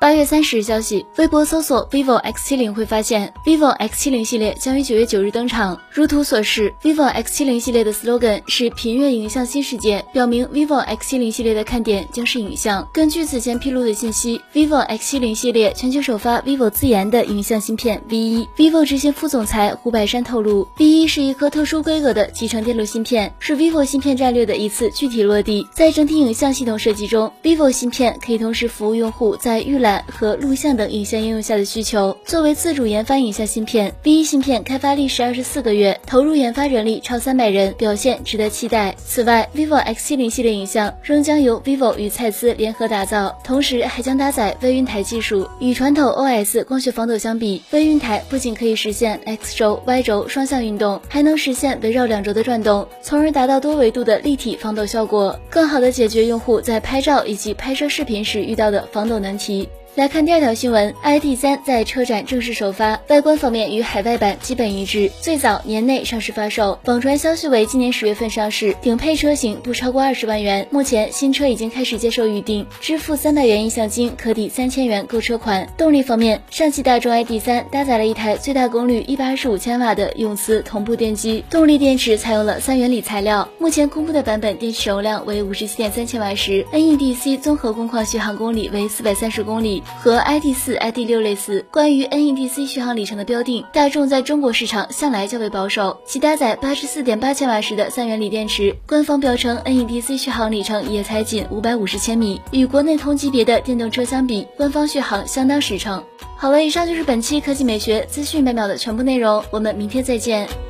八月三十日消息，微博搜索 vivo X 七零会发现，vivo X 七零系列将于九月九日登场。如图所示，vivo X 七零系列的 slogan 是“频跃影像新世界”，表明 vivo X 七零系列的看点将是影像。根据此前披露的信息，vivo X 七零系列全球首发 vivo 自研的影像芯片 V 一。vivo 执行副总裁胡百山透露，V 一是一颗特殊规格的集成电路芯片，是 vivo 芯片战略的一次具体落地。在整体影像系统设计中，vivo 芯片可以同时服务用户在预览。和录像等影像应用下的需求。作为自主研发影像芯片，V 一芯片开发历时二十四个月，投入研发人力超三百人，表现值得期待。此外，vivo X 七零系列影像仍将由 vivo 与蔡司联合打造，同时还将搭载微云台技术。与传统 OS 光学防抖相比，微云台不仅可以实现 X 轴、Y 轴双向运动，还能实现围绕两轴的转动，从而达到多维度的立体防抖效果，更好的解决用户在拍照以及拍摄视频时遇到的防抖难题。来看第二条新闻，iD 三在车展正式首发，外观方面与海外版基本一致，最早年内上市发售。网传消息为今年十月份上市，顶配车型不超过二十万元。目前新车已经开始接受预定，支付三百元意向金可抵三千元购车款。动力方面，上汽大众 iD 三搭载了一台最大功率一百二十五千瓦的永磁同步电机，动力电池采用了三元锂材料。目前公布的版本电池容量为五十七点三千瓦时，NEDC 综合工况续航公里为四百三十公里。和 iD 四、iD 六类似，关于 NEDC 续航里程的标定，大众在中国市场向来较为保守。其搭载八十四点八千瓦时的三元锂电池，官方标称 NEDC 续航里程也才仅五百五十千米，与国内同级别的电动车相比，官方续航相当实诚。好了，以上就是本期科技美学资讯每秒的全部内容，我们明天再见。